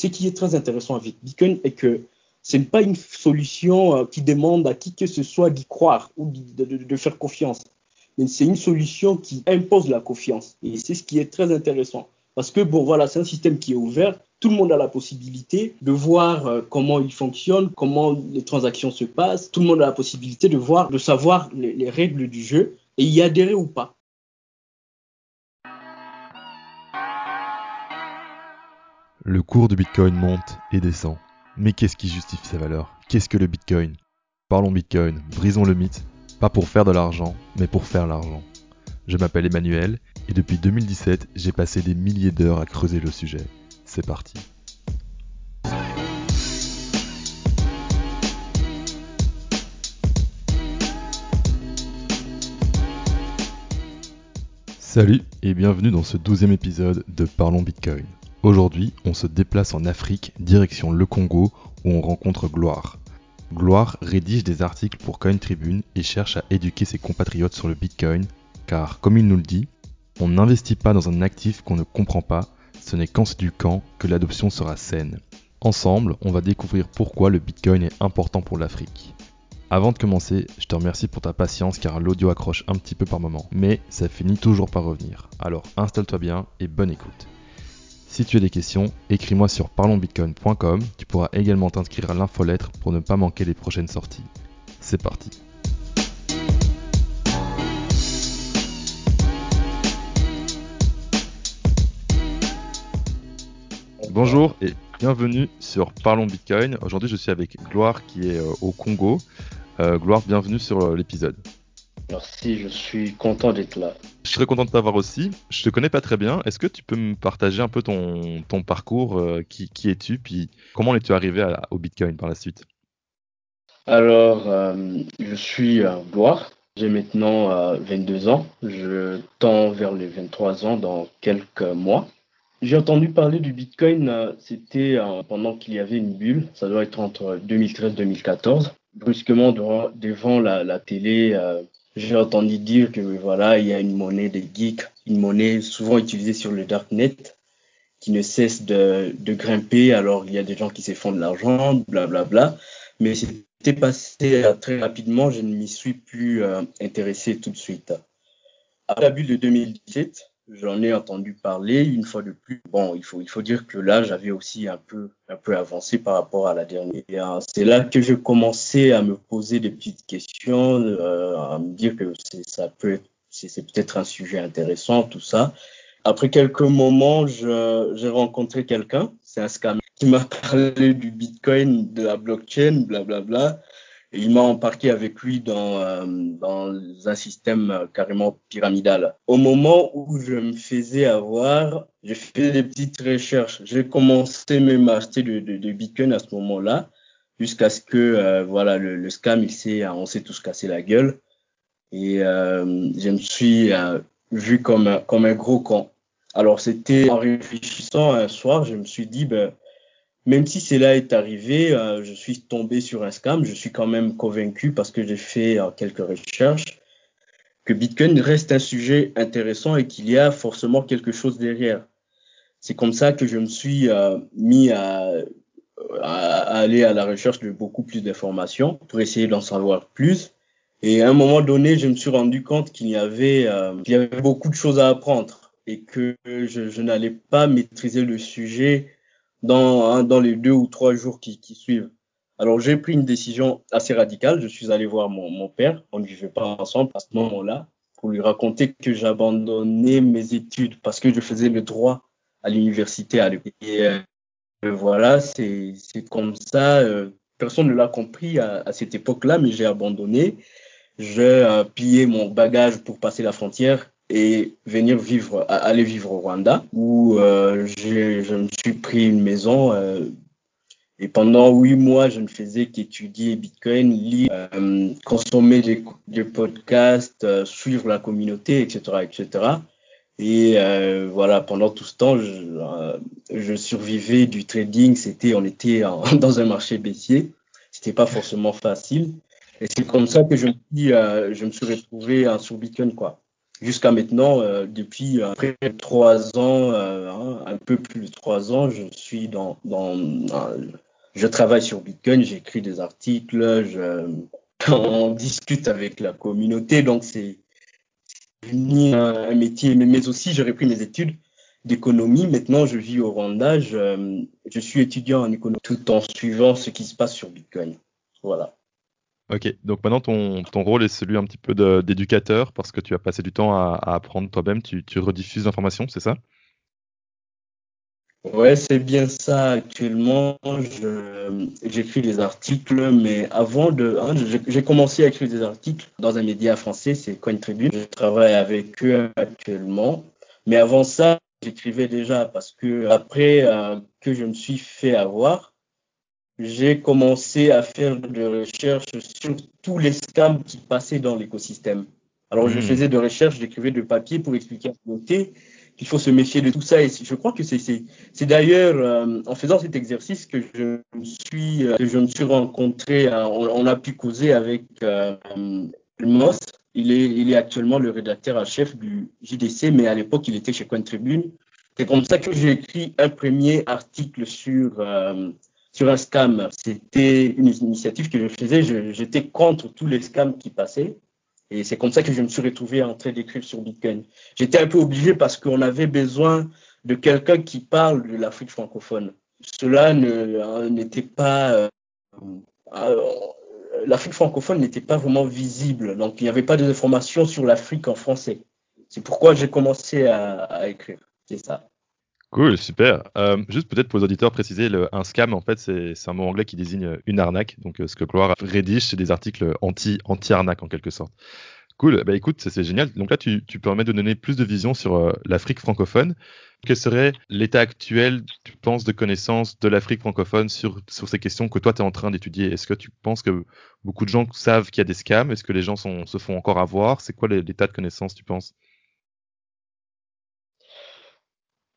ce qui est très intéressant avec Bitcoin est que ce n'est pas une solution euh, qui demande à qui que ce soit d'y croire ou de, faire confiance. Mais c'est une solution qui impose la confiance. Et c'est ce qui est très intéressant. Parce que, bon, voilà, c'est un système qui est ouvert. Tout le monde a la possibilité de voir euh, comment il fonctionne, comment les transactions se passent. Tout le monde a la possibilité de voir, de savoir les règles du jeu et y adhérer ou pas. Le cours du Bitcoin monte et descend. Mais qu'est-ce qui justifie sa valeur? Qu'est-ce que le Bitcoin? Parlons Bitcoin, brisons le mythe, pas pour faire de l'argent, mais pour faire l'argent. Je m'appelle Emmanuel et depuis 2017, j'ai passé des milliers d'heures à creuser le sujet. C'est parti. Salut et bienvenue dans ce douzième épisode de Parlons Bitcoin. Aujourd'hui, on se déplace en Afrique, direction le Congo, où on rencontre Gloire. Gloire rédige des articles pour Coin Tribune et cherche à éduquer ses compatriotes sur le Bitcoin, car comme il nous le dit, on n'investit pas dans un actif qu'on ne comprend pas, ce n'est qu'en s'éduquant que l'adoption sera saine. Ensemble, on va découvrir pourquoi le Bitcoin est important pour l'Afrique. Avant de commencer, je te remercie pour ta patience car l'audio accroche un petit peu par moment, mais ça finit toujours par revenir. Alors installe-toi bien et bonne écoute. Si tu as des questions, écris-moi sur parlonsbitcoin.com, tu pourras également t'inscrire à l'infolettre pour ne pas manquer les prochaines sorties. C'est parti. Bonjour et bienvenue sur Parlons Bitcoin. Aujourd'hui, je suis avec Gloire qui est euh, au Congo. Euh, Gloire, bienvenue sur euh, l'épisode. Merci, je suis content d'être là. Je serais content de t'avoir aussi. Je te connais pas très bien. Est-ce que tu peux me partager un peu ton, ton parcours qui, qui es-tu Puis comment es-tu arrivé au Bitcoin par la suite? Alors, je suis Gloire. J'ai maintenant 22 ans. Je tends vers les 23 ans dans quelques mois. J'ai entendu parler du Bitcoin, euh, c'était euh, pendant qu'il y avait une bulle, ça doit être entre 2013 et 2014. Brusquement, devant, la, la télé, euh, j'ai entendu dire que voilà, il y a une monnaie de geeks, une monnaie souvent utilisée sur le darknet, qui ne cesse de, grimper. Alors, il y a des gens qui se font de l'argent, blablabla. Bla. Mais c'était passé très rapidement, je ne m'y suis plus intéressé tout de suite. À la bulle de 2017, J'en ai entendu parler une fois de plus. Bon, il faut, il faut dire que là, j'avais aussi un peu, un peu avancé par rapport à la dernière. C'est là que je commençais à me poser des petites questions, euh, à me dire que ça peut être, c'est peut-être un sujet intéressant, tout ça. Après quelques moments, j'ai rencontré quelqu'un, c'est un scam, qui m'a parlé du Bitcoin, de la blockchain, blablabla. Bla, bla il m'a embarqué avec lui dans, euh, dans un système euh, carrément pyramidal. Au moment où je me faisais avoir, j'ai fait des petites recherches. J'ai commencé même à acheter de, de, de Bitcoin à ce moment-là, jusqu'à ce que euh, voilà le, le, scam, il s'est, on s'est tous cassé la gueule. Et euh, je me suis vu comme comme un gros con. Alors c'était en réfléchissant un soir, je me suis dit ben même si cela est arrivé, euh, je suis tombé sur un scam, je suis quand même convaincu parce que j'ai fait euh, quelques recherches que Bitcoin reste un sujet intéressant et qu'il y a forcément quelque chose derrière. C'est comme ça que je me suis euh, mis à, aller à la recherche de beaucoup plus d'informations pour essayer d'en savoir plus. Et à un moment donné, je me suis rendu compte qu'il y avait, beaucoup de choses à apprendre et que je n'allais pas maîtriser le sujet dans, hein, dans les deux ou trois jours qui, qui suivent. Alors j'ai pris une décision assez radicale. Je suis allé voir mon, mon père, on ne vivait pas ensemble à ce moment-là, pour lui raconter que j'abandonnais mes études parce que je faisais le droit à l'université à l'époque. Et euh, voilà, c'est comme ça. Euh, personne ne l'a compris à, à cette époque-là, mais j'ai abandonné. J'ai euh, pillé mon bagage pour passer la frontière et venir vivre, aller vivre au Rwanda, où euh, je me suis pris une maison. Euh, et pendant huit mois, je ne faisais qu'étudier Bitcoin, lire, euh, consommer des, des podcasts, euh, suivre la communauté, etc., etc. Et euh, voilà, pendant tout ce temps, je, je survivais du trading. C'était, on était dans un marché baissier. C'était pas forcément facile. Et c'est comme ça que je me suis, je me suis retrouvé sur Bitcoin, quoi. Jusqu'à maintenant, euh, depuis après trois ans, euh, hein, un peu plus de trois ans, je suis dans, dans, je travaille sur Bitcoin, j'écris des articles, je, on discute avec la communauté, donc c'est ni un, métier, mais, aussi j'ai repris mes études d'économie. Maintenant, je vis au Rwanda, je, je suis étudiant en économie tout en suivant ce qui se passe sur Bitcoin. Voilà. Ok, donc maintenant ton, ton rôle est celui un petit peu d'éducateur parce que tu as passé du temps à, apprendre toi-même, tu, rediffuses l'information, c'est ça? Ouais, c'est bien ça. Actuellement, j'écris des articles, mais avant de, hein, j'ai commencé à écrire des articles dans un média français, c'est Coin Tribune. Je travaille avec eux actuellement, mais avant ça, j'écrivais déjà parce que après euh, que je me suis fait avoir, j'ai commencé à faire des recherches sur tous les scams qui passaient dans l'écosystème. Alors, je hmm. faisais des recherches, j'écrivais de papier pour expliquer à la communauté qu'il faut se méfier de tout ça. Et je crois que c'est d'ailleurs euh, en faisant cet exercice que je me suis, euh, que je me suis rencontré, euh, on, a pu causer avec Moss. Il est, il est actuellement le rédacteur en chef du JDC, mais à l'époque, il était chez Coin Tribune. C'est comme ça que j'ai écrit un premier article sur sur un scam. C'était une initiative que je faisais. J'étais contre tous les scams qui passaient. Et c'est comme ça que je me suis retrouvé en train d'écrire sur Bitcoin. J'étais un peu obligé parce qu'on avait besoin de quelqu'un qui parle de l'Afrique francophone. Cela hein, n'était pas. Euh, euh, L'Afrique francophone n'était pas vraiment visible. Donc il n'y avait pas d'informations sur l'Afrique en français. C'est pourquoi j'ai commencé à, à écrire. C'est ça. Cool, super. Euh, juste peut-être pour les auditeurs préciser, le, un scam, en fait, c'est un mot anglais qui désigne une arnaque. Donc, euh, ce que Gloire rédige, c'est des articles anti, anti-arnaque en quelque sorte. Cool. Bah écoute, c'est génial. Donc là, tu, tu permets de donner plus de vision sur euh, l'Afrique francophone. Quel serait l'état actuel, tu penses, de connaissance de l'Afrique francophone sur, sur ces questions que toi, tu es en train d'étudier? Est-ce que tu penses que beaucoup de gens savent qu'il y a des scams? Est-ce que les gens sont, se font encore avoir? C'est quoi l'état de connaissance, tu penses?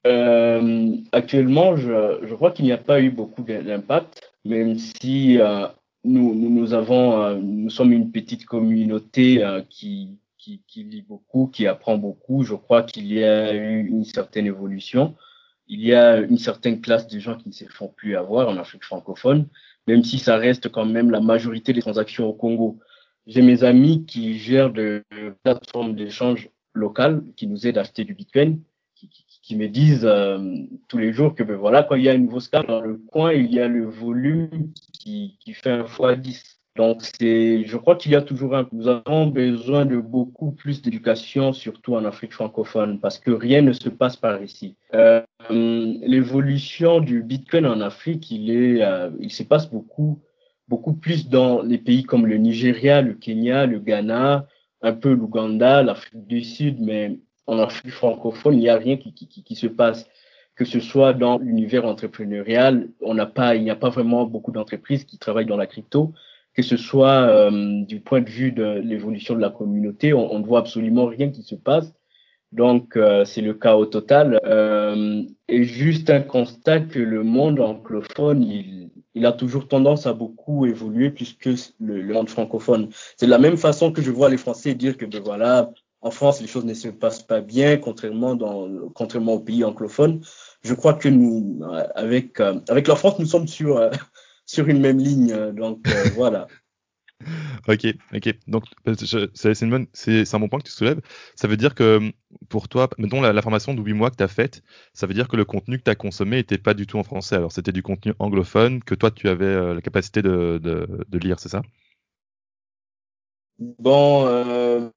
Euh, actuellement, je, je crois qu'il n'y a pas eu beaucoup d'impact, même si euh, nous, nous, nous, avons, euh, nous sommes une petite communauté euh, qui, qui, qui, lit beaucoup, qui apprend beaucoup. Je crois qu'il y a eu une certaine évolution. Il y a une certaine classe de gens qui ne se font plus avoir en Afrique francophone, même si ça reste quand même la majorité des transactions au Congo. J'ai mes amis qui gèrent de plateformes d'échange locales qui nous aident à acheter du Bitcoin qui me disent euh, tous les jours que ben voilà, quand il y a un nouveau scam dans le coin, il y a le volume qui, qui fait un fois 10. Donc c'est, je crois qu'il y a toujours un, nous avons besoin de beaucoup plus d'éducation, surtout en Afrique francophone, parce que rien ne se passe par ici. Euh, L'évolution du Bitcoin en Afrique, il est, euh, il se passe beaucoup, beaucoup plus dans les pays comme le Nigeria, le Kenya, le Ghana, un peu l'Ouganda, l'Afrique du Sud, mais en Afrique francophone, il n'y a rien qui, qui, qui, se passe. Que ce soit dans l'univers entrepreneurial, on n'a pas, il n'y a pas vraiment beaucoup d'entreprises qui travaillent dans la crypto. Que ce soit euh, du point de vue de l'évolution de la communauté, on, ne voit absolument rien qui se passe. Donc euh, c'est le chaos total. Euh, et juste un constat que le monde anglophone, il, il a toujours tendance à beaucoup évoluer plus que le, le monde francophone. C'est de la même façon que je vois les Français dire que ben voilà, en France, les choses ne se passent pas bien, contrairement, dans, contrairement aux pays anglophones. Je crois que nous, avec, euh, avec la France, nous sommes sur, euh, sur une même ligne. Euh, donc voilà. Ok, ok. Donc c'est un bon point que tu soulèves. Ça veut dire que pour toi, mettons la, la formation de 8 mois que tu as faite, ça veut dire que le contenu que tu as consommé n'était pas du tout en français. Alors c'était du contenu anglophone que toi tu avais la capacité de, de, de lire, c'est ça? Bon,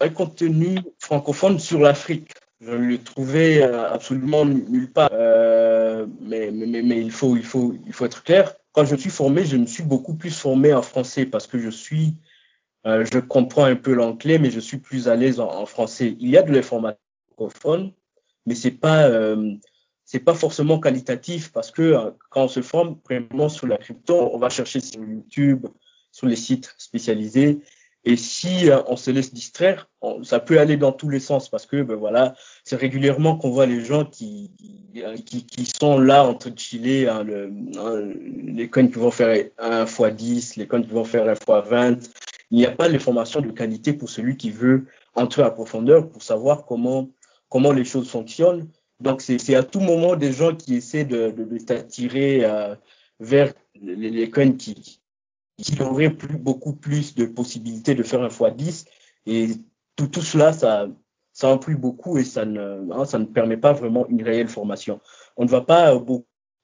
un contenu francophone sur l'Afrique. Je ne le trouvais euh, absolument nulle part. Euh, mais, mais, mais, il, faut, il, faut, il faut être clair. Quand je suis formé, je me suis beaucoup plus formé en français parce que je suis, euh, je comprends un peu l'anglais, mais je suis plus à l'aise en, français. Il y a de l'information francophone, mais c'est pas, euh, c'est pas forcément qualitatif parce que euh, quand on se forme vraiment sur la crypto, on va chercher sur YouTube, sur les sites spécialisés et si euh, on se laisse distraire, ça peut aller dans tous les sens parce que ben voilà, c'est régulièrement qu'on voit les gens qui, qui, qui, sont là en train de hein, le, hein, les coins qui vont faire 1 x 10, les coins qui vont faire 1 x 20. Il n'y a pas l'information de qualité pour celui qui veut entrer à profondeur pour savoir comment, comment les choses fonctionnent. Donc, c'est à tout moment des gens qui essaient de, de, t'attirer euh, vers les, les coins qui, qui auraient plus, beaucoup plus de possibilités de faire un x10. Et tout, tout cela, ça, ça plus beaucoup et ça ne, hein, ça ne permet pas vraiment une réelle formation. On ne va pas euh,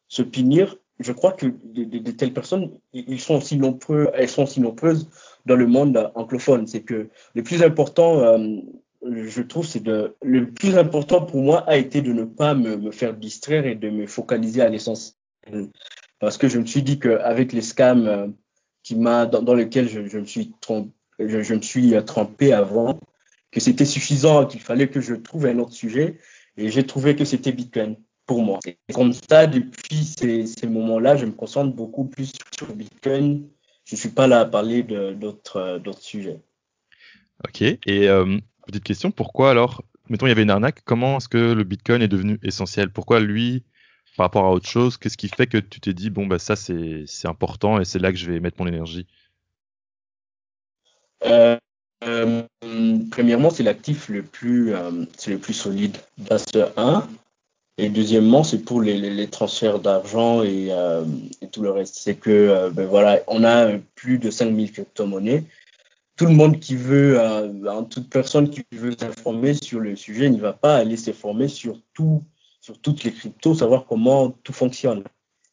se punir. Je crois que de, de, de, telles personnes, ils sont aussi nombreux, elles sont aussi nombreuses dans le monde anglophone. C'est que le plus important, euh, je trouve, c'est de le plus important pour moi a été de ne pas me, me faire distraire et de me focaliser à l'essence. Parce que je me suis dit qu'avec les scams euh, qui m'a dans, lesquels je, je me suis trompé, je, je, me suis trempé avant, que c'était suffisant, qu'il fallait que je trouve un autre sujet. Et j'ai trouvé que c'était Bitcoin pour moi. Et comme ça, depuis ces, ces moments-là, je me concentre beaucoup plus sur Bitcoin. Je suis pas là à parler d'autres d'autres sujets. Ok. Et euh, petite question, pourquoi alors, mettons, il y avait une arnaque, comment est-ce que le Bitcoin est devenu essentiel? Pourquoi lui, par rapport à autre chose, qu'est-ce qui fait que tu t'es dit, bon, bah, ça, c'est important et c'est là que je vais mettre mon énergie? Euh, euh, Premièrement, c'est l'actif le, plus, euh, le plus solide. Base 1. Et deuxièmement, c'est pour les, les, transferts d'argent et, tout le reste. C'est que, ben voilà, on a plus de 5000 crypto-monnaies. Tout le monde qui veut, toute personne qui veut s'informer sur le sujet, ne va pas aller s'informer sur tout, sur toutes les cryptos, savoir comment tout fonctionne.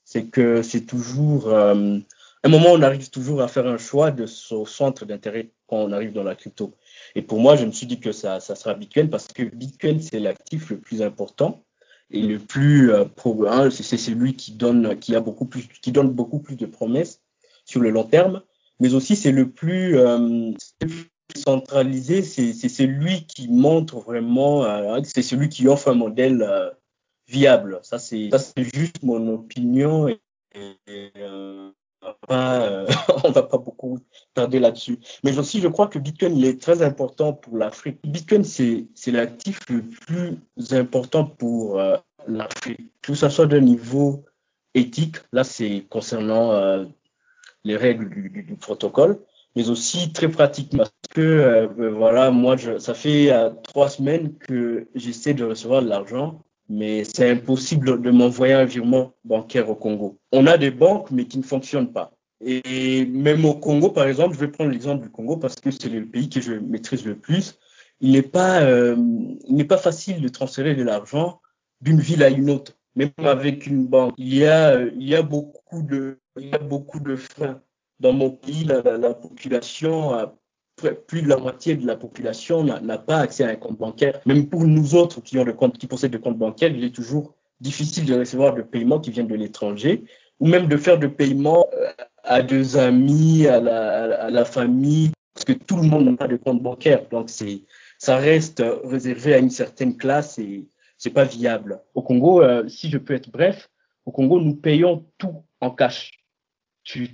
C'est que c'est toujours, euh, un moment, on arrive toujours à faire un choix de son centre d'intérêt quand on arrive dans la crypto. Et pour moi, je me suis dit que ça, ça sera Bitcoin parce que Bitcoin, c'est l'actif le plus important et le plus euh, hein, c'est celui qui donne qui a beaucoup plus qui donne beaucoup plus de promesses sur le long terme mais aussi c'est le plus euh, centralisé c'est celui qui montre vraiment euh, c'est celui qui offre un modèle viable ça c'est ça juste mon opinion et, et euh, euh, on va pas beaucoup tarder là-dessus. Mais aussi, je crois que Bitcoin est très important pour l'Afrique. Bitcoin, c'est l'actif le plus important pour euh, l'Afrique, que ce soit d'un niveau éthique, là c'est concernant euh, les règles du, protocole, mais aussi très pratiquement. Parce que, voilà, moi, ça fait trois semaines que j'essaie de recevoir de l'argent mais c'est impossible de m'envoyer un virement bancaire au Congo. On a des banques, mais qui ne fonctionnent pas. Et même au Congo, par exemple, je vais prendre l'exemple du Congo parce que c'est le pays que je maîtrise le plus. Il n'est pas, euh, il n'est pas facile de transférer de l'argent d'une ville à une autre, même avec une banque. Il y a, il y a beaucoup de, il y a beaucoup de freins. Dans mon pays, la, la, la population a plus de la moitié de la population n'a pas accès à un compte bancaire. Même pour nous autres qui ont le compte, qui possèdent des comptes bancaires, il est toujours difficile de recevoir de paiements qui viennent de l'étranger ou même de faire de paiements à deux amis, à la, famille, parce que tout le monde n'a pas de compte bancaire. Donc ça reste réservé à une certaine classe et c'est pas viable. Au Congo, euh, si je peux être bref, au Congo, nous payons tout en cash. Tu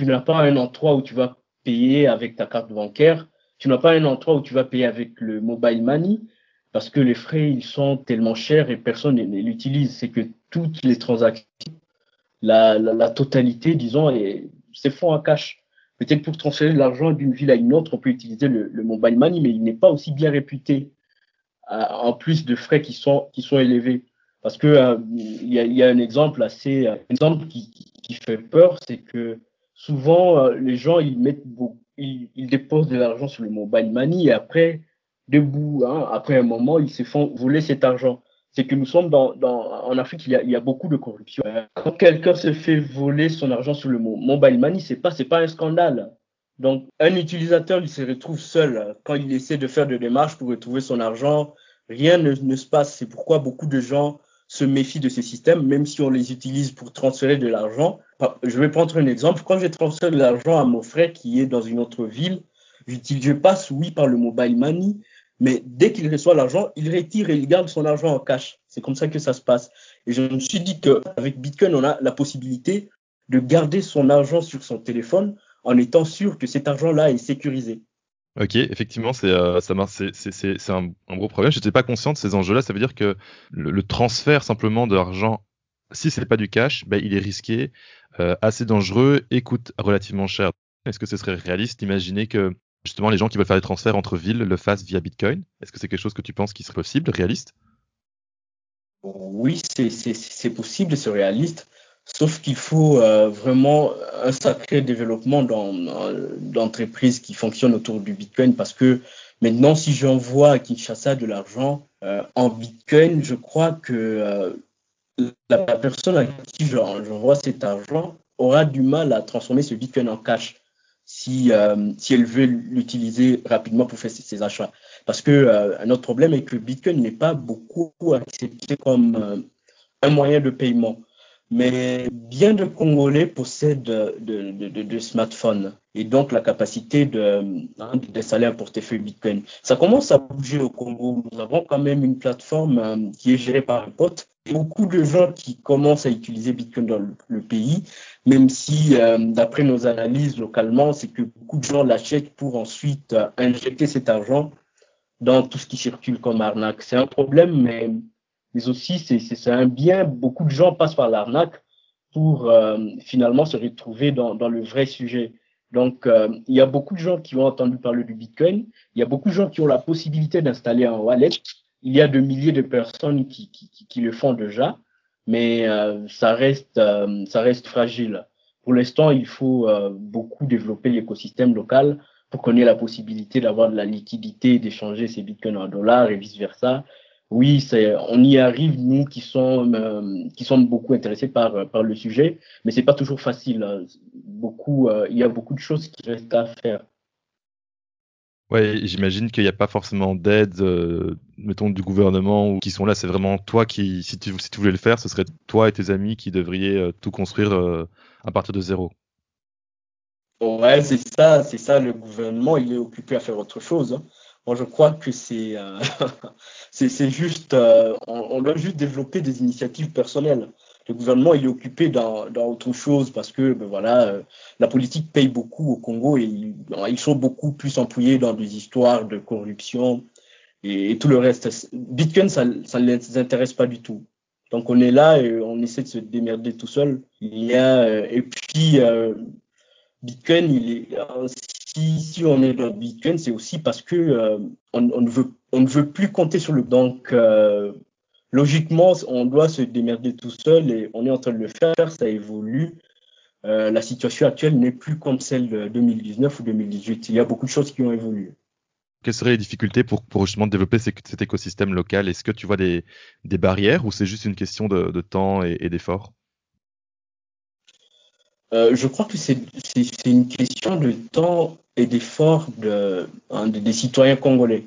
n'as pas un endroit où tu vas payer avec ta carte bancaire. Tu n'as pas un endroit où tu vas payer avec le mobile money parce que les frais, ils sont tellement chers et personne ne l'utilise. C'est que toutes les transactions, la, totalité, disons, c'est font en cash. Peut-être pour transférer l'argent d'une ville à une autre, on peut utiliser le, le mobile money, mais il n'est pas aussi bien réputé, euh, en plus de frais qui sont, qui sont élevés. Parce que euh, il y, a, y, a, un exemple assez, un exemple qui fait peur, c'est que souvent, euh, les gens, ils mettent ils, de l'argent sur le mobile money et après, debout, hein, après un moment, ils se font voler cet argent. C'est que nous sommes dans, en Afrique, il y, a, beaucoup de corruption. Quand quelqu'un se fait voler son argent sur le mobile money, c'est pas, c'est pas un scandale. Donc, un utilisateur, il se retrouve seul quand il essaie de faire des démarches pour retrouver son argent. Rien ne se passe. C'est pourquoi beaucoup de gens se méfient de ces systèmes, même si on les utilise pour transférer de l'argent. Je vais prendre un exemple. Quand je transfère de l'argent à mon frère qui est dans une autre ville, je passe, oui, par le mobile money, mais dès qu'il reçoit l'argent, il retire et il garde son argent en cash. C'est comme ça que ça se passe. Et je me suis dit qu'avec Bitcoin, on a la possibilité de garder son argent sur son téléphone en étant sûr que cet argent-là est sécurisé. Ok, effectivement, c'est euh, ça c'est un, gros problème. J'étais pas conscient de ces enjeux-là. Ça veut dire que le, transfert simplement d'argent, si c'est pas du cash, ben, il est risqué, euh, assez dangereux et coûte relativement cher. Est-ce que ce serait réaliste d'imaginer que justement les gens qui veulent faire des transferts entre villes le fassent via Bitcoin? Est-ce que c'est quelque chose que tu penses qui serait possible, réaliste? Oui, c'est possible, c'est réaliste. Sauf qu'il faut euh, vraiment un sacré développement d'entreprises qui fonctionnent autour du Bitcoin parce que maintenant, si j'envoie à Kinshasa de l'argent euh, en Bitcoin, je crois que euh, la personne à qui j'envoie cet argent aura du mal à transformer ce Bitcoin en cash si, si elle veut l'utiliser rapidement pour faire ses, achats. Parce que un autre problème est que Bitcoin n'est pas beaucoup accepté comme un moyen de paiement mais bien de Congolais possèdent de, de, de, smartphones et donc la capacité de hein, un portefeuille Bitcoin. Ça commence à bouger au Congo. Nous avons quand même une plateforme euh, qui est gérée par un pote. Beaucoup de gens qui commencent à utiliser Bitcoin dans le, pays, même si, euh, d'après nos analyses localement, c'est que beaucoup de gens l'achètent pour ensuite euh, injecter cet argent dans tout ce qui circule comme arnaque. C'est un problème, mais mais aussi c'est un bien. Beaucoup de gens passent par l'arnaque pour euh, finalement se retrouver dans, dans, le vrai sujet. Donc, euh, il y a beaucoup de gens qui ont entendu parler du Bitcoin. Il y a beaucoup de gens qui ont la possibilité d'installer un wallet. Il y a de milliers de personnes qui, qui, qui le font déjà, mais euh, ça reste ça reste fragile. Pour l'instant, il faut beaucoup développer l'écosystème local pour qu'on ait la possibilité d'avoir de la liquidité, d'échanger ces bitcoins en dollars et vice versa, oui, c'est, on y arrive, nous qui sommes, euh, qui sommes beaucoup intéressés par, par le sujet, mais c'est pas toujours facile. Hein. Beaucoup, euh, il y a beaucoup de choses qui restent à faire. Ouais, j'imagine qu'il n'y a pas forcément d'aide, euh, mettons, du gouvernement ou qui sont là. C'est vraiment toi qui, si tu, si tu voulais le faire, ce serait toi et tes amis qui devriez tout construire à partir de zéro. Ouais, c'est ça, c'est ça. Le gouvernement, il est occupé à faire autre chose. Hein. Moi, je crois que c'est euh, juste, euh, on, doit juste développer des initiatives personnelles. Le gouvernement il est occupé dans, dans autre chose parce que ben voilà, euh, la politique paye beaucoup au Congo et ils, sont beaucoup plus empouillés dans des histoires de corruption et, tout le reste. Bitcoin, ça, ça ne les intéresse pas du tout. Donc on est là et on essaie de se démerder tout seul. Il y a et puis Bitcoin, il est si, on est dans Bitcoin, c'est aussi parce que euh, on, ne veut, plus compter sur le. Donc, euh, logiquement, on doit se démerder tout seul et on est en train de le faire, ça évolue. Euh, la situation actuelle n'est plus comme celle de 2019 ou 2018. Il y a beaucoup de choses qui ont évolué. Quelles seraient les difficultés pour, justement développer cet écosystème local? Est-ce que tu vois des, barrières ou c'est juste une question de, temps et, et d'effort euh, je crois que c'est une question de temps et d'effort de, hein, des citoyens congolais.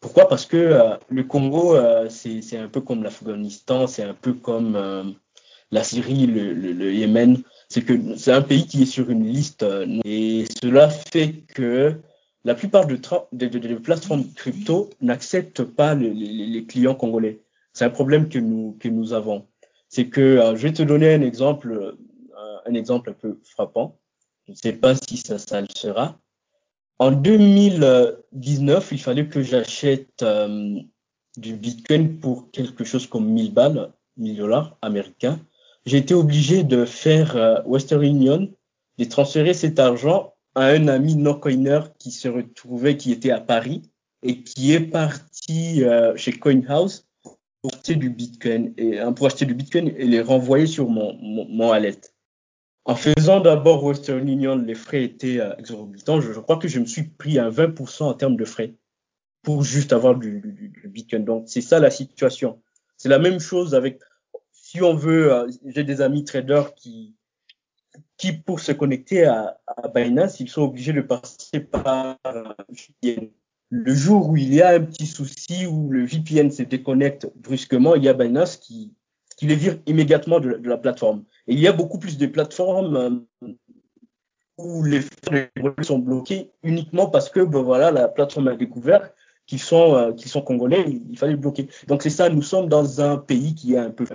Pourquoi? Parce que euh, le Congo, euh, c'est un peu comme l'Afghanistan, c'est un peu comme la Syrie, le, Yémen. C'est que c'est un pays qui est sur une liste et cela fait que la plupart de, de, plateformes crypto n'acceptent pas les, clients congolais. C'est un problème que nous, que nous avons. C'est que, je vais te donner un exemple un exemple un peu frappant. Je ne sais pas si ça, ça le sera. En 2019, il fallait que j'achète euh, du Bitcoin pour quelque chose comme 1000 balles, 1000 dollars américains. J'ai été obligé de faire euh, Western Union, de transférer cet argent à un ami no-coiner qui se retrouvait, qui était à Paris et qui est parti euh, chez CoinHouse pour acheter du Bitcoin et pour acheter du Bitcoin et les renvoyer sur mon, mon, mon wallet. En faisant d'abord Western Union, les frais étaient euh, exorbitants. Je, crois que je me suis pris à 20% en termes de frais pour juste avoir du, du, Bitcoin. Donc, c'est ça la situation. C'est la même chose avec, si on veut, euh, j'ai des amis traders qui, qui pour se connecter à, à Binance, ils sont obligés de passer par VPN. Le jour où il y a un petit souci, où le VPN se déconnecte brusquement, il y a Binance qui, qui les vire immédiatement de, la plateforme. Et il y a beaucoup plus de plateformes euh, où les sont bloqués uniquement parce que ben voilà, la plateforme a découvert qu'ils sont, euh, qu'ils sont congolais, il, fallait bloquer. Donc c'est ça, nous sommes dans un pays qui est un peu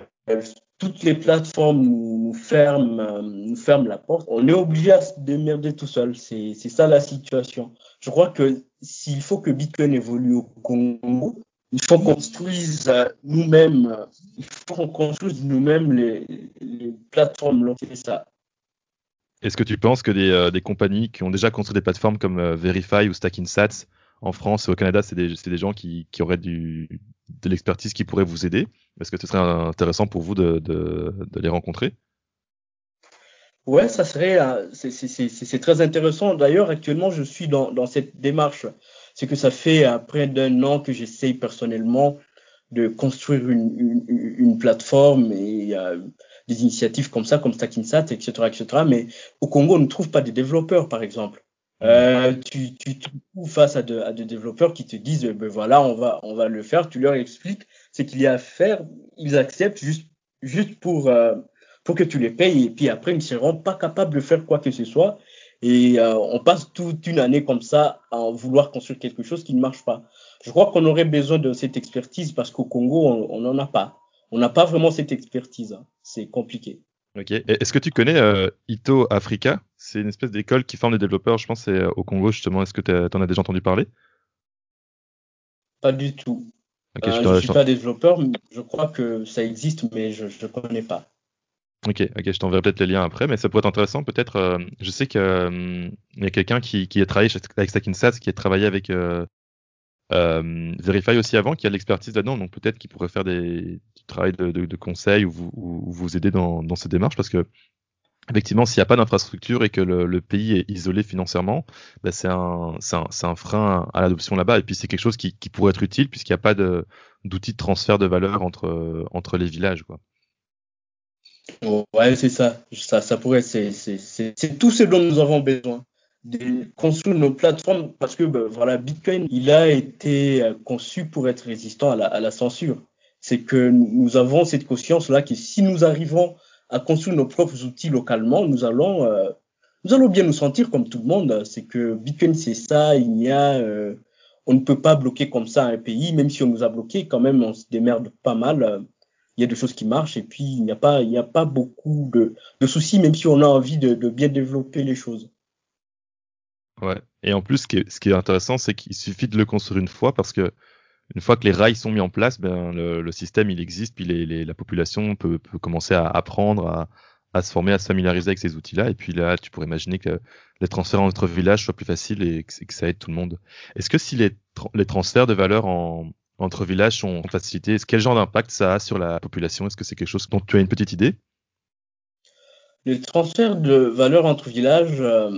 toutes les plateformes nous, ferment, euh, nous ferment la porte. On est obligé à se démerder tout seul. C'est ça la situation. Je crois que s'il faut que Bitcoin évolue au Congo, il faut qu'on construise euh, nous-mêmes, euh, il faut qu'on construise nous-mêmes les, les, plateformes. C'est ça. Est-ce que tu penses que des, des, compagnies qui ont déjà construit des plateformes comme Verify ou Stackinsats en France et au Canada, c'est des, des, gens qui, qui auraient du, de l'expertise qui pourrait vous aider? Est-ce que ce serait intéressant pour vous de, de, de les rencontrer? Ouais, ça serait, c'est très intéressant. D'ailleurs, actuellement, je suis dans, dans cette démarche. C'est que ça fait près d'un an que j'essaye personnellement de construire une, une, une plateforme et euh, des initiatives comme ça, comme Stackinsat, etc., etc. Mais au Congo, on ne trouve pas de développeurs, par exemple. Euh, tu, tu te trouves face à des de développeurs qui te disent, ben voilà, on va, on va le faire. Tu leur expliques ce qu'il y a à faire. Ils acceptent juste, juste pour, euh, faut que tu les payes et puis après, ils ne seront pas capables de faire quoi que ce soit. Et euh, on passe toute une année comme ça à vouloir construire quelque chose qui ne marche pas. Je crois qu'on aurait besoin de cette expertise parce qu'au Congo, on n'en a pas. On n'a pas vraiment cette expertise. Hein. C'est compliqué. Ok. Est-ce que tu connais euh, Ito Africa? C'est une espèce d'école qui forme des développeurs, je pense, c'est euh, au Congo justement. Est-ce que tu en as déjà entendu parler? Pas du tout. je ne suis pas développeur, je crois que ça existe, mais je ne connais pas. Ok, ok, je t'enverrai peut-être les liens après, mais ça pourrait être intéressant. Peut-être, euh, je sais qu'il euh, y a quelqu'un qui, qui a travaillé avec Stackinsats, qui a travaillé avec euh, euh, Verify aussi avant, qui a l'expertise là-dedans, donc peut-être qu'il pourrait faire des, du travail de, de, de conseil ou vous, ou vous aider dans, dans ces démarches, parce que effectivement, s'il n'y a pas d'infrastructure et que le, le, pays est isolé financièrement, bah c'est un, un, un, frein à l'adoption là-bas. Et puis c'est quelque chose qui, qui pourrait être utile puisqu'il n'y a pas d'outils de, de transfert de valeur entre, entre les villages, quoi. Ouais, c'est ça. ça. Ça pourrait, c'est tout ce dont nous avons besoin. De construire nos plateformes parce que ben, voilà, Bitcoin, il a été euh, conçu pour être résistant à la, censure. C'est que nous avons cette conscience-là que si nous arrivons à construire nos propres outils localement, nous allons, euh, nous allons bien nous sentir comme tout le monde. C'est que Bitcoin, c'est ça. Il y a, euh, on ne peut pas bloquer comme ça un pays, même si on nous a bloqué, quand même, on se démerde pas mal il y a des choses qui marchent et puis il n'y a pas, il n'y a pas beaucoup de, soucis, même si on a envie de, bien développer les choses. Ouais. Et en plus, ce qui est, intéressant, c'est qu'il suffit de le construire une fois parce que une fois que les rails sont mis en place, ben, le, système il existe, puis la population peut, peut, commencer à apprendre, à, à, se former, à se familiariser avec ces outils-là. Et puis là, tu pourrais imaginer que les transferts entre villages soient plus faciles et que, que ça aide tout le monde. Est-ce que si les, les transferts de valeur en, entre villages sont facilités Quel genre d'impact ça a sur la population? Est-ce que c'est quelque chose dont tu as une petite idée? Le transfert de valeur entre villages, euh,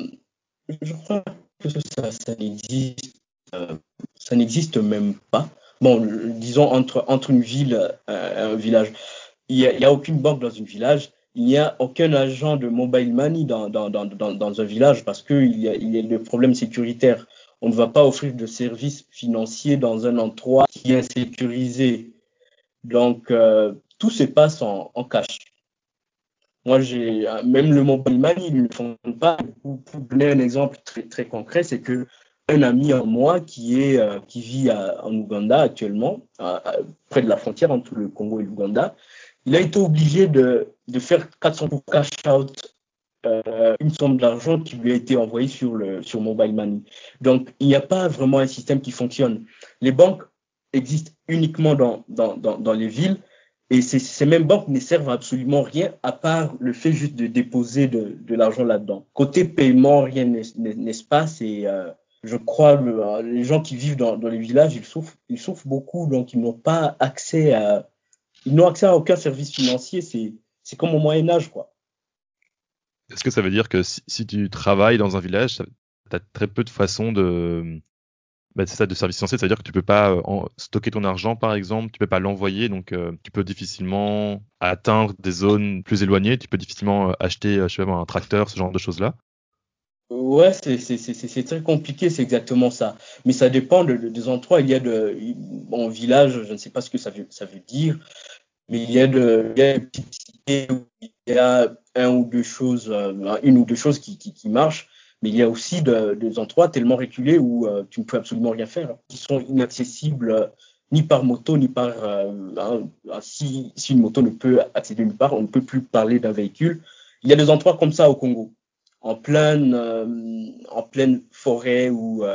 je crois que ça, ça n'existe, euh, ça n'existe même pas. Bon, disons entre, entre une ville et euh, un village. Il n'y a, aucune banque dans un village. Il n'y a aucun agent de mobile money dans, dans, dans, un village parce qu'il y a, il y a le problème sécuritaire on ne va pas offrir de services financiers dans un endroit qui est sécurisé. Donc, euh, tout se passe en, en cash. Moi, j'ai même le mobile money, ils ne font pas. Pour, pour, donner un exemple très, très concret, c'est que un ami en moi qui est euh, qui vit à, en Ouganda actuellement, à, à, près de la frontière entre le Congo et l'Ouganda, il a été obligé de, de faire 400 cash out euh, une somme d'argent qui lui a été envoyée sur le sur mobile money. Donc il n'y a pas vraiment un système qui fonctionne. Les banques existent uniquement dans dans, dans, dans les villes et ces, ces mêmes banques ne servent absolument rien à part le fait juste de déposer de, de l'argent là-dedans. Côté paiement, rien ne se passe et euh, je crois le, les gens qui vivent dans, dans les villages, ils souffrent, ils souffrent beaucoup, donc ils n'ont pas accès à, ils n'ont accès à aucun service financier. C'est, c'est comme au Moyen Âge, quoi. Est-ce que ça veut dire que si, tu travailles dans un village, tu as très peu de façons de, bah, c'est ça, de service financier, ça veut dire que tu peux pas euh, stocker ton argent, par exemple, tu peux pas l'envoyer, donc euh, tu peux difficilement atteindre des zones plus éloignées, tu peux difficilement euh, acheter, je sais pas, un tracteur, ce genre de choses-là? Ouais, c'est très compliqué, c'est exactement ça. Mais ça dépend de, des endroits. Il y a de, en village, je ne sais pas ce que ça veut, ça veut dire, mais il y a de, il y a il y a un ou deux choses, euh, une ou deux choses qui, qui, marchent, mais il y a aussi de, des endroits tellement reculés où euh, tu ne peux absolument rien faire, qui sont inaccessibles euh, ni par moto, ni par... Hein, si, si une moto ne peut accéder nulle part, on ne peut plus parler d'un véhicule. Il y a des endroits comme ça au Congo, en pleine, en pleine forêt où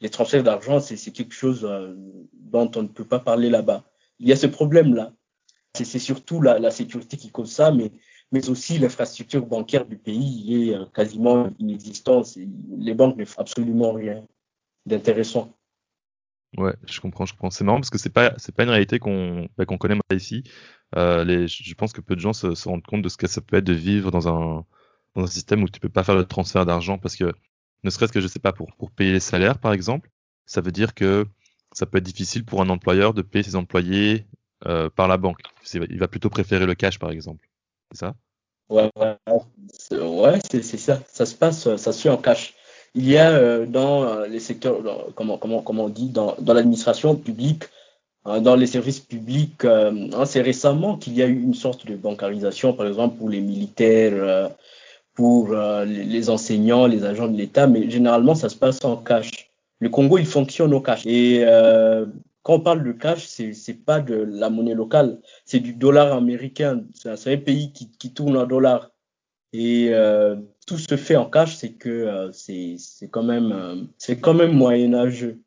les transferts d'argent, c'est quelque chose dont on ne peut pas parler là-bas. Il y a ce problème-là. C'est surtout la, sécurité qui cause ça, mais mais aussi l'infrastructure bancaire du pays est quasiment inexistante. Les banques ne font absolument rien d'intéressant. Ouais, je comprends, je comprends. C'est marrant parce que c'est pas c'est pas une réalité qu'on bah, qu'on connaît ici. Euh, je pense que peu de gens se, se, rendent compte de ce que ça peut être de vivre dans un dans un système où tu peux pas faire le transfert d'argent parce que ne serait-ce que je sais pas pour pour payer les salaires par exemple, ça veut dire que ça peut être difficile pour un employeur de payer ses employés euh, par la banque. Il va plutôt préférer le cash par exemple. C'est ça? Ouais, ouais, c'est ça. Ça se passe, ça se fait en cash il y a euh, dans euh, les secteurs, comment, comment, comment on dit, dans, dans l'administration publique, hein, dans les services publics, euh, hein, c'est récemment qu'il y a eu une sorte de bancarisation, par exemple pour les militaires, pour les enseignants, les agents de l'État, mais généralement ça se passe en cash. Le Congo, il fonctionne au cash. Et quand on parle de cash, c'est c'est pas de la monnaie locale, c'est du dollar américain. C'est un pays qui, qui tourne en dollars. Et euh, tout se fait en cash, c'est que euh, c'est quand même euh, c'est quand même moyenâgeux.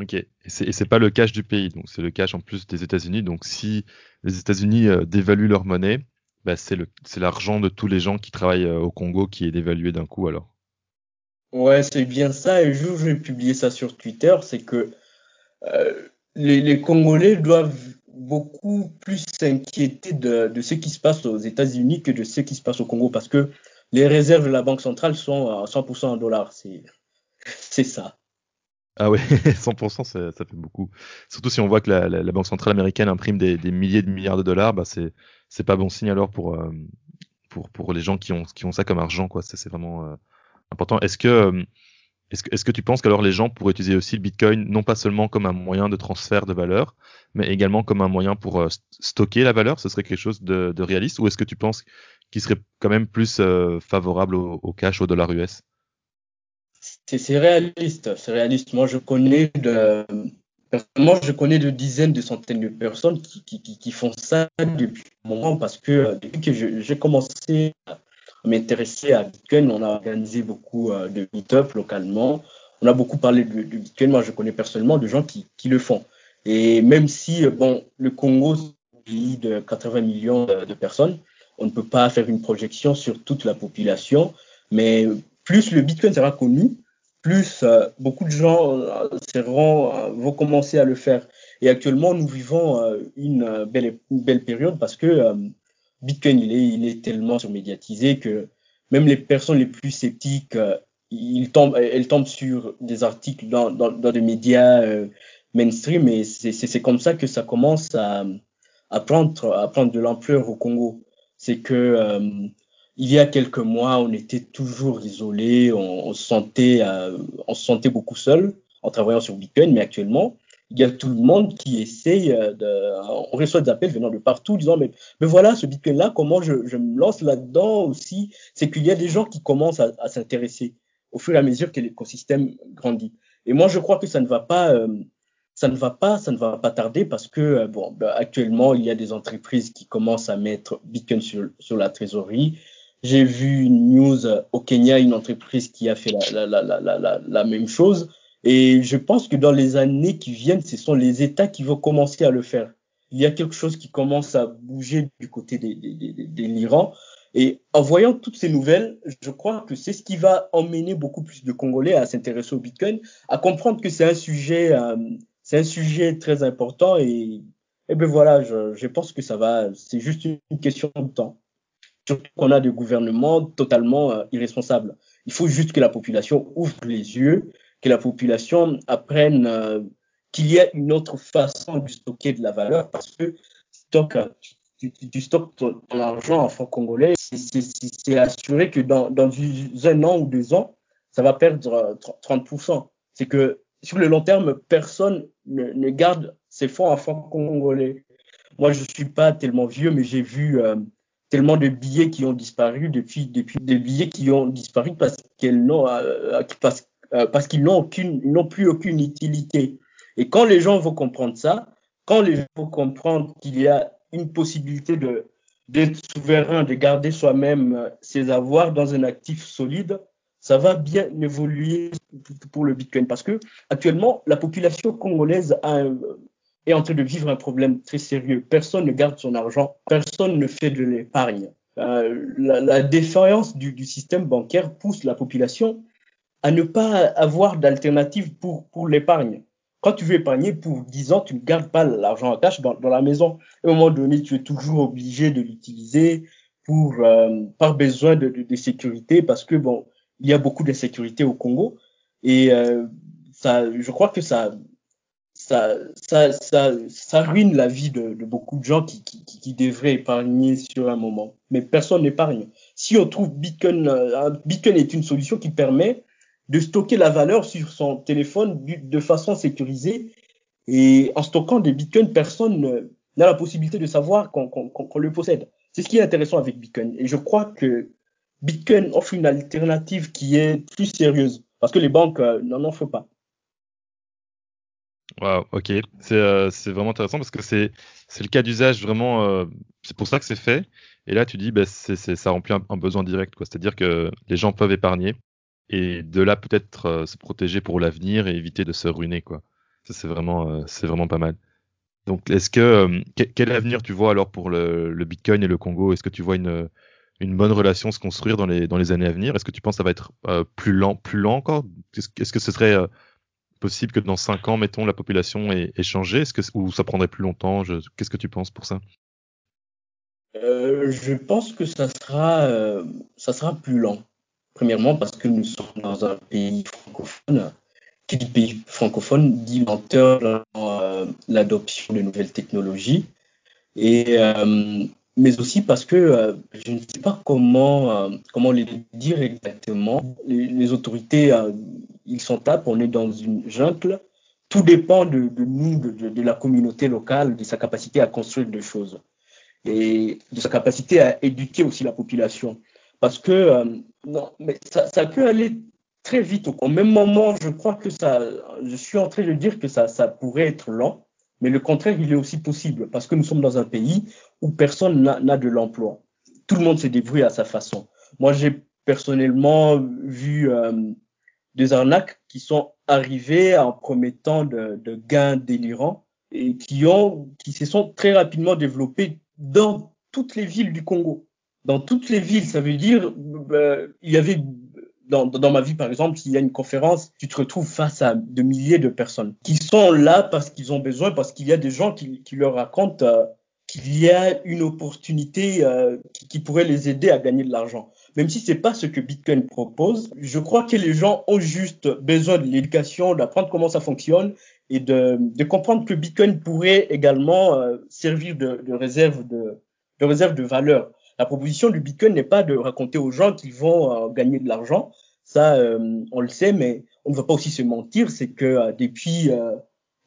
Ok, et c'est pas le cash du pays, donc c'est le cash en plus des États-Unis. Donc si les États-Unis dévaluent leur monnaie, bah c'est l'argent de tous les gens qui travaillent au Congo qui est dévalué d'un coup alors. Ouais, c'est bien ça. Et je vais publier ça sur Twitter, c'est que les, Congolais doivent beaucoup plus s'inquiéter de, ce qui se passe aux États-Unis que de ce qui se passe au Congo parce que les réserves de la Banque centrale sont à 100% en dollars. C'est ça. Ah ouais, 100%, ça, fait beaucoup. Surtout si on voit que la, Banque centrale américaine imprime des, milliers de milliards de dollars, bah c'est pas bon signe alors pour euh, les gens qui ont ça comme argent. C'est vraiment euh, important. Est-ce que euh, est-ce que, tu penses qu'alors les gens pourraient utiliser aussi le Bitcoin non pas seulement comme un moyen de transfert de valeur, mais également comme un moyen pour euh, stocker la valeur? Ce serait quelque chose de, réaliste? Ou est-ce que tu penses qu'il serait quand même plus euh, favorable au, cash, au dollar US C'est réaliste, c'est. Moi, je connais de, dizaines, de centaines de personnes qui, font ça depuis un moment parce que euh, depuis que j'ai commencé m'intéresser à Bitcoin. On a organisé beaucoup euh, de meet-up localement. On a beaucoup parlé de, de, Bitcoin. Moi, je connais personnellement des gens qui, qui, le font. Et même si, euh, bon, le Congo, c'est un pays de 80 millions de, personnes, on ne peut pas faire une projection sur toute la population, mais plus le Bitcoin sera connu, plus euh, beaucoup de gens seront, vont commencer à le faire. Et actuellement, nous vivons une, belle, une belle période parce que Bitcoin, il est, tellement surmédiatisé que même les personnes les plus sceptiques, euh, elles tombent sur des articles dans, des médias euh, mainstream et c'est comme ça que ça commence à, prendre, de l'ampleur au Congo. C'est que euh, il y a quelques mois, on était toujours isolé, on, on, se sentait, on se sentait beaucoup seul en travaillant sur Bitcoin, mais actuellement, il y a tout le monde qui essaye de. On reçoit des appels venant de partout disant Mais, mais voilà, ce Bitcoin-là, comment je, je, me lance là-dedans aussi? C'est qu'il y a des gens qui commencent à, s'intéresser au fur et à mesure que l'écosystème grandit. Et moi, je crois que ça ne va pas. Euh, ça ne va pas, ça ne va pas tarder parce que euh, bon, ben, actuellement il y a des entreprises qui commencent à mettre Bitcoin sur, sur la trésorerie. J'ai vu une news au Kenya, une entreprise qui a fait la, la, la, la même chose. Et je pense que dans les années qui viennent, ce sont les États qui vont commencer à le faire. Il y a quelque chose qui commence à bouger du côté de, l'Iran. Et en voyant toutes ces nouvelles, je crois que c'est ce qui va emmener beaucoup plus de Congolais à s'intéresser au Bitcoin, à comprendre que c'est un sujet, euh, c'est un sujet très important. Et, et ben voilà, je, je pense que ça va, c'est juste une question de temps. Surtout qu'on a des gouvernements totalement euh, irresponsables. Il faut juste que la population ouvre les yeux que la population apprenne euh, qu'il y a une autre façon de stocker de la valeur parce que stock, tu, tu, tu stockes ton, argent en francs congolais, c'est assuré que dans, dans un an ou deux ans, ça va perdre 30%. C'est que sur le long terme, personne ne, garde ses fonds en francs congolais. Moi, je suis pas tellement vieux, mais j'ai vu euh, tellement de billets qui ont disparu depuis, depuis des billets qui ont disparu parce qu'elles n'ont, euh, parce euh, parce qu'ils n'ont plus aucune utilité. Et quand les gens vont comprendre ça, quand les gens vont comprendre qu'il y a une possibilité d'être souverain, de garder soi-même euh, ses avoirs dans un actif solide, ça va bien évoluer pour le Bitcoin. Parce que actuellement, la population congolaise est en train de vivre un problème très sérieux. Personne ne garde son argent, personne ne fait de l'épargne. euh, la, la, défaillance du, système bancaire pousse la population à ne pas avoir d'alternative pour, pour l'épargne. Quand tu veux épargner pour 10 ans, tu ne gardes pas l'argent en cash dans, dans, la maison. À un moment donné, tu es toujours obligé de l'utiliser pour euh, par besoin de, de, de, sécurité parce que bon, il y a beaucoup d'insécurité au Congo et euh, ça, je crois que ça ça, ça, ça, ça ruine la vie de, de beaucoup de gens qui, qui, qui, devraient épargner sur un moment. Mais personne n'épargne. Si on trouve Bitcoin, euh, Bitcoin est une solution qui permet de stocker la valeur sur son téléphone de façon sécurisée. Et en stockant des Bitcoins, personne n'a la possibilité de savoir qu'on qu qu le possède. C'est ce qui est intéressant avec Bitcoin. Et je crois que Bitcoin offre une alternative qui est plus sérieuse parce que les banques euh, n'en offrent pas. Wow, ok. C'est euh, vraiment intéressant parce que c'est le cas d'usage vraiment. Euh, c'est pour ça que c'est fait. Et là, tu dis, bah, c'est ça remplit un, besoin direct. C'est-à-dire que les gens peuvent épargner et de là peut-être euh, se protéger pour l'avenir et éviter de se ruiner. quoi. Ça, c'est vraiment, euh, c'est vraiment pas mal. Donc, est-ce que euh, quel avenir tu vois alors pour le, le Bitcoin et le Congo? Est-ce que tu vois une, une bonne relation se construire dans les, dans les années à venir? Est-ce que tu penses que ça va être plus lent, plus lent encore? Est-ce que ce serait possible que dans 5 ans, mettons, la population ait, ait changé? Est-ce que ou ça prendrait plus longtemps? Qu'est-ce que tu penses pour ça? Euh, Je pense que ça sera, euh, ça sera plus lent. Premièrement, parce que nous sommes dans un pays francophone. Qui dit pays francophone dit lenteur dans euh, l'adoption de nouvelles technologies. Et, euh, mais aussi parce que je ne sais pas comment, comment les dire exactement. Les, autorités ils sont là, on est dans une jungle. Tout dépend de, nous, de, la communauté locale, de sa capacité à construire des choses et de sa capacité à éduquer aussi la population. Parce que euh, non, mais ça, peut aller très vite. Au même moment, je crois que ça, je suis en train de dire que ça, ça pourrait être lent, mais le contraire, il est aussi possible parce que nous sommes dans un pays où personne n'a de l'emploi. Tout le monde se débrouille à sa façon. Moi, j'ai personnellement vu euh, des arnaques qui sont arrivées en promettant de, de, gains délirants et qui ont, qui se sont très rapidement développées dans toutes les villes du Congo. Dans toutes les villes, ça veut dire, euh, il y avait dans, dans, ma vie, par exemple, s'il y a une conférence, tu te retrouves face à de milliers de personnes qui sont là parce qu'ils ont besoin, parce qu'il y a des gens qui, qui leur racontent euh, qu'il y a une opportunité euh, qui, qui, pourrait les aider à gagner de l'argent même si c'est pas ce que Bitcoin propose. Je crois que les gens ont juste besoin de l'éducation, d'apprendre comment ça fonctionne et de, de, comprendre que Bitcoin pourrait également euh, servir de, de, réserve de, de réserve de valeur. La proposition du Bitcoin n'est pas de raconter aux gens qu'ils vont euh, gagner de l'argent. Ça, euh, on le sait, mais on ne va pas aussi se mentir. C'est que euh, depuis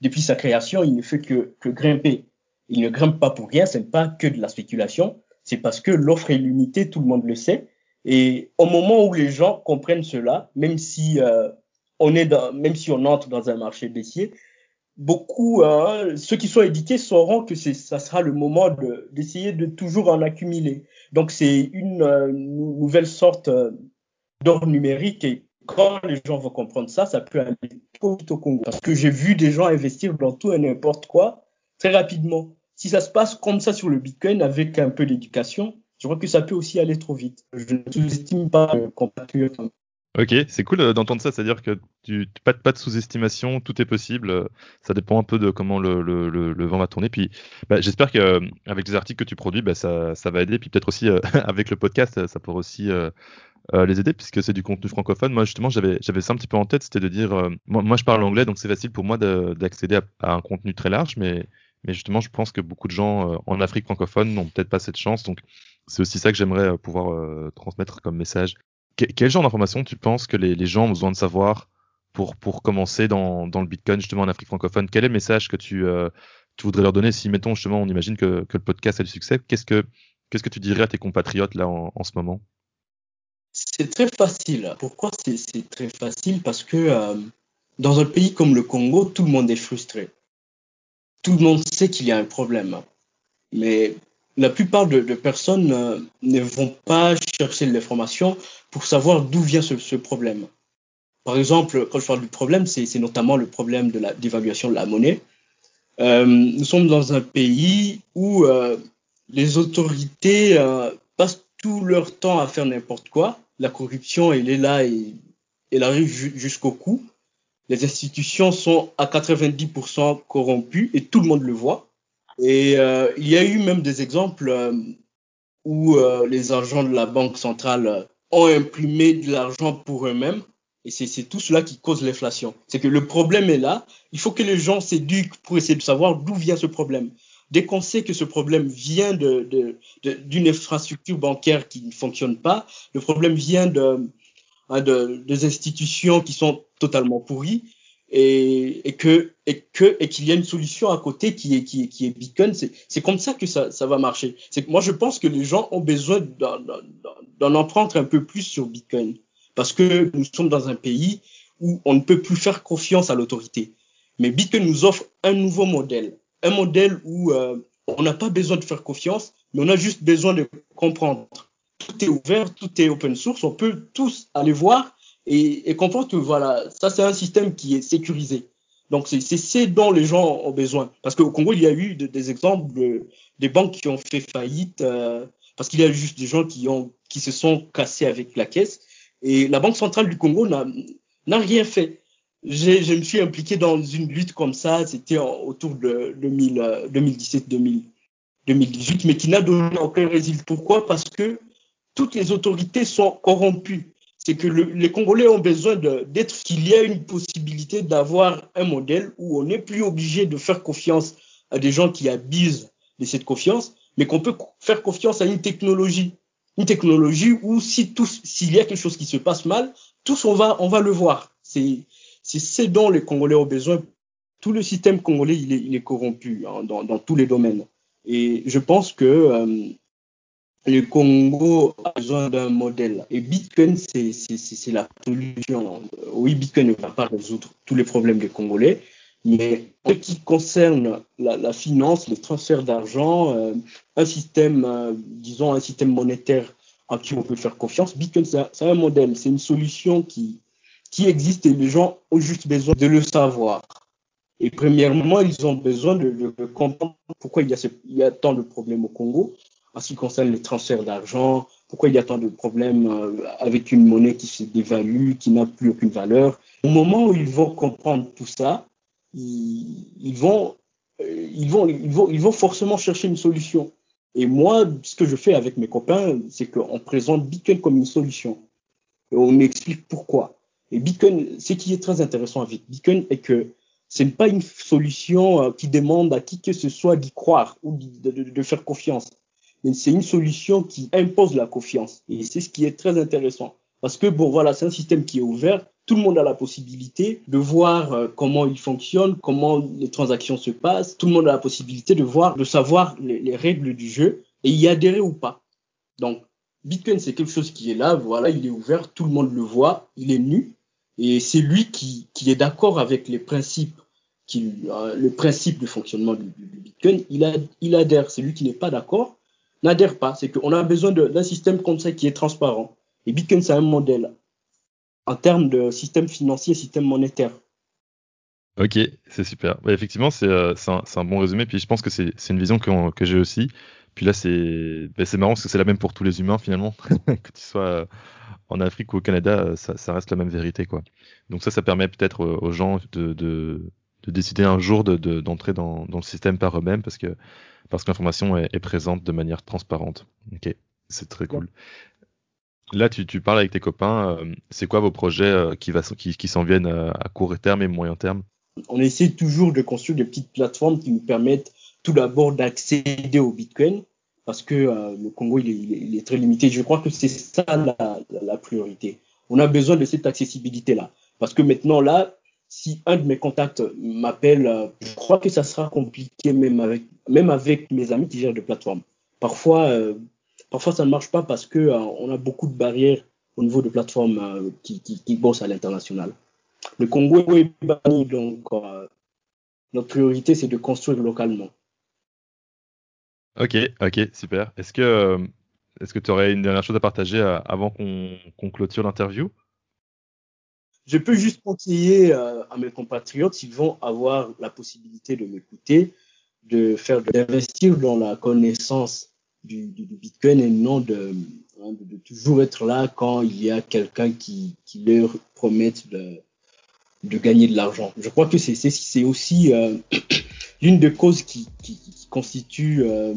depuis sa création, il ne fait que, que grimper. Il ne grimpe pas pour rien. Ce n'est pas que de la spéculation. C'est parce que l'offre est limitée, tout le monde le sait. Et au moment où les gens comprennent cela, même si euh, on est dans, même si on entre dans un marché baissier, beaucoup euh, ceux qui sont éduqués sauront que ça sera le moment d'essayer de, de, toujours en accumuler. Donc c'est une euh, nouvelle sorte euh, d'or numérique et quand les gens vont comprendre ça, ça peut aller trop vite au Congo. Parce que j'ai vu des gens investir dans tout et n'importe quoi très rapidement. Si ça se passe comme ça sur le Bitcoin avec un peu d'éducation, je crois que ça peut aussi aller trop vite. Je ne sous-estime pas le compatriote. Ok, c'est cool euh, d'entendre ça, c'est-à-dire que tu pas, pas de sous-estimation, tout est possible. Ça dépend un peu de comment le, le, le, le vent va tourner. Puis, bah, j'espère qu'avec euh, les articles que tu produis, bah, ça, ça va aider. Puis peut-être aussi euh, avec le podcast, ça pourrait aussi euh, euh, les aider puisque c'est du contenu francophone. Moi, justement, j'avais ça un petit peu en tête, c'était de dire, moi, moi, je parle anglais, donc c'est facile pour moi d'accéder à, à, un contenu très large, mais mais justement, je pense que beaucoup de gens en Afrique francophone n'ont peut-être pas cette chance. Donc, c'est aussi ça que j'aimerais euh, pouvoir euh, transmettre comme message. Que, quel genre d'informations tu penses que les, gens ont besoin de savoir pour, pour commencer dans, dans le Bitcoin justement en Afrique francophone? Quel est le message que tu, euh, tu voudrais leur donner si, mettons, justement, on imagine que, que le podcast a du succès Qu'est-ce que que tu dirais à tes compatriotes là en, en ce moment? C'est très facile. Pourquoi c'est très facile? Parce que euh, dans un pays comme le Congo, tout le monde est frustré. Tout le monde sait qu'il y a un problème. Mais la plupart de, de personnes euh, ne vont pas chercher l'information pour savoir d'où vient ce, ce, problème. Par exemple, quand je parle du problème, c'est notamment le problème de la dévaluation de la monnaie. Euh, nous sommes dans un pays où euh, les autorités euh, passent tout leur temps à faire n'importe quoi. La corruption, elle est là et elle arrive jusqu'au cou. Les institutions sont à 90% corrompues et tout le monde le voit. Et euh, il y a eu même des exemples euh, où euh, les agents de la Banque centrale ont imprimé de l'argent pour eux-mêmes. Et c'est tout cela qui cause l'inflation. C'est que le problème est là. Il faut que les gens s'éduquent pour essayer de savoir d'où vient ce problème. Dès qu'on sait que ce problème vient d'une infrastructure bancaire qui ne fonctionne pas, le problème vient de, hein, de, des institutions qui sont totalement pourries, et, et que et que et qu'il y a une solution à côté qui est qui est, qui est Bitcoin c'est c'est comme ça que ça ça va marcher. C'est moi je pense que les gens ont besoin d'en apprendre un peu plus sur Bitcoin. Parce que nous sommes dans un pays où on ne peut plus faire confiance à l'autorité. Mais Bitcoin nous offre un nouveau modèle. Un modèle où euh, on n'a pas besoin de faire confiance mais on a juste besoin de comprendre. Tout est ouvert tout est open source. On peut tous aller voir et, et comprendre que voilà, ça c'est un système qui est sécurisé. Donc c'est ce dont les gens ont besoin. Parce qu'au Congo, il y a eu des exemples de, des banques qui ont fait faillite euh, parce qu'il y a juste des gens qui, ont, qui se sont cassés avec la caisse. Et la Banque centrale du Congo n'a rien fait. Je me suis impliqué dans une lutte comme ça, c'était autour de 2017-2018, euh, mais qui n'a donné aucun résultat. Pourquoi? Parce que toutes les autorités sont corrompues c'est que les Congolais ont besoin d'être qu'il y a une possibilité d'avoir un modèle où on n'est plus obligé de faire confiance à des gens qui abusent de cette confiance, mais qu'on peut faire confiance à une technologie, une technologie où si tous, s'il y a quelque chose qui se passe mal, tous on va, on va le voir. C'est, c'est ce dont les Congolais ont besoin. Tout le système congolais, il est, corrompu hein, dans, dans, tous les domaines. Et je pense que euh, le Congo a besoin d'un modèle. Et Bitcoin, c'est la solution. Oui, Bitcoin ne va pas résoudre tous les problèmes des Congolais, mais ce qui concerne la, finance, les transferts d'argent, euh, un système, euh, disons, un système monétaire à qui on peut faire confiance, Bitcoin, c'est un modèle, c'est une solution qui, qui existe et les gens ont juste besoin de le savoir. Et premièrement, ils ont besoin de, comprendre pourquoi il y, a il y a tant de problèmes au Congo en ce qui concerne les transferts d'argent, pourquoi il y a tant de problèmes euh, avec une monnaie qui se dévalue, qui n'a plus aucune valeur. Au moment où ils vont comprendre tout ça, ils, vont, euh, ils, vont, forcément chercher une solution. Et moi, ce que je fais avec mes copains, c'est qu'on présente Bitcoin comme une solution. Et on explique pourquoi. Et Bitcoin, ce qui est très intéressant avec Bitcoin est que ce n'est pas une solution euh, qui demande à qui que ce soit d'y croire ou de faire confiance c'est une solution qui impose la confiance. Et c'est ce qui est très intéressant. Parce que, bon, voilà, c'est un système qui est ouvert. Tout le monde a la possibilité de voir euh, comment il fonctionne, comment les transactions se passent. Tout le monde a la possibilité de voir, de savoir les, les règles du jeu et y adhérer ou pas. Donc, Bitcoin, c'est quelque chose qui est là, voilà, il est ouvert, tout le monde le voit, il est nu. Et c'est lui qui, est d'accord avec les principes, euh, le principe de fonctionnement du, Bitcoin, il, a, il adhère. C'est lui qui n'est pas d'accord, n'adhère pas. C'est qu'on a besoin d'un système comme ça qui est transparent. Et Bitcoin, c'est un modèle en termes de système financier, système monétaire. Ok, c'est super. Bah, effectivement, euh, c'est un, bon résumé. Puis je pense que c'est une vision que, j'ai aussi. Puis là, c'est bah, marrant parce que c'est la même pour tous les humains finalement. que tu sois euh, en Afrique ou au Canada, euh, ça, reste la même vérité. Donc ça, ça permet peut-être aux gens de, de, décider un jour d'entrer de, dans, le système par eux-mêmes parce que parce l'information est, présente de manière transparente. Ok, c'est très cool. Là, tu, parles avec tes copains. Euh, c'est quoi vos projets euh, qui, qui, qui s'en viennent euh, à court terme et moyen terme? On essaie toujours de construire des petites plateformes qui nous permettent tout d'abord d'accéder au Bitcoin parce que le Congo est, très limité. Je crois que c'est ça la, la, priorité. On a besoin de cette accessibilité là parce que maintenant là, si un de mes contacts m'appelle, je crois que ça sera compliqué même avec même avec mes amis qui gèrent des plateformes. Parfois, euh, parfois ça ne marche pas parce que euh, on a beaucoup de barrières au niveau de plateformes euh, qui, bossent à l'international. Le Congo est banni, donc notre priorité c'est de construire localement. Ok, ok, super. Est-ce que est-ce que tu aurais une dernière chose à partager avant qu'on clôture l'interview? Je peux juste conseiller à mes compatriotes s'ils vont avoir la possibilité de m'écouter de faire d'investir dans la connaissance du, du, Bitcoin et non de hein, de, toujours être là quand il y a quelqu'un qui, qui leur promet de, de gagner de l'argent. Je crois que c'est aussi euh, l'une des causes qui, qui, qui constitue, euh,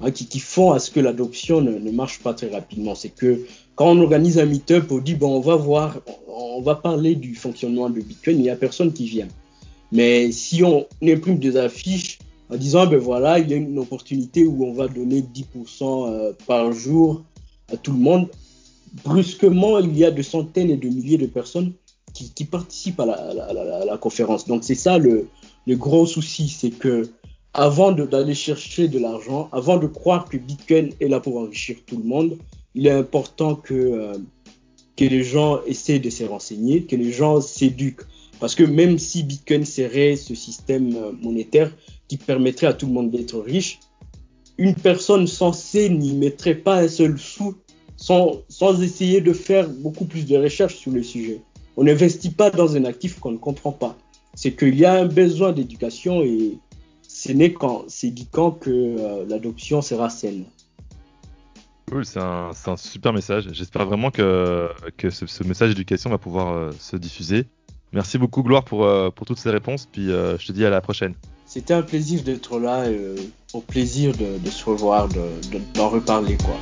hein, qui, font à ce que l'adoption ne, marche pas très rapidement. C'est que quand on organise un meet-up, on dit bon, on va voir, on va parler du fonctionnement de Bitcoin, il n'y a personne qui vient. Mais si on imprime des affiches en disant ben voilà, il y a une opportunité où on va donner 10% euh, par jour à tout le monde, brusquement, il y a de centaines et de milliers de personnes qui, participent à la, conférence. Donc c'est ça le, gros souci, c'est que avant d'aller chercher de l'argent, avant de croire que Bitcoin est là pour enrichir tout le monde, il est important que, euh, que les gens essaient de se renseigner, que les gens s'éduquent. Parce que même si Bitcoin serait ce système euh, monétaire qui permettrait à tout le monde d'être riche, une personne censée n'y mettrait pas un seul sou sans, sans essayer de faire beaucoup plus de recherches sur le sujet. On n'investit pas dans un actif qu'on ne comprend pas. C'est qu'il y a un besoin d'éducation et ce n'est qu'en s'éduquant que euh, l'adoption sera saine. Cool, c'est un, un, super message. J'espère vraiment que, que ce, ce message d'éducation va pouvoir euh, se diffuser. Merci beaucoup Gloire pour, euh, pour toutes ces réponses, puis euh, je te dis à la prochaine. C'était un plaisir d'être là, au plaisir de, de, se revoir, d'en de, reparler quoi.